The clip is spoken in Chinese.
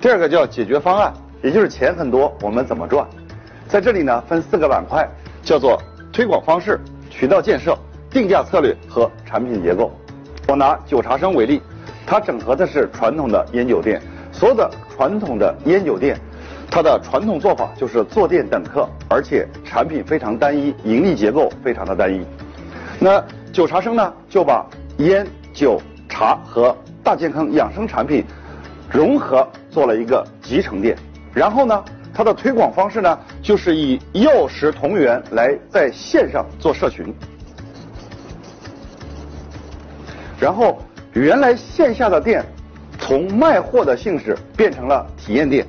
第二个叫解决方案，也就是钱很多，我们怎么赚？在这里呢，分四个板块，叫做推广方式、渠道建设、定价策略和产品结构。我拿九茶生为例，它整合的是传统的烟酒店，所有的传统的烟酒店，它的传统做法就是坐店等客，而且产品非常单一，盈利结构非常的单一。那九茶生呢，就把烟、酒、茶和大健康养生产品融合做了一个集成店，然后呢，它的推广方式呢，就是以药食同源来在线上做社群，然后原来线下的店从卖货的性质变成了体验店，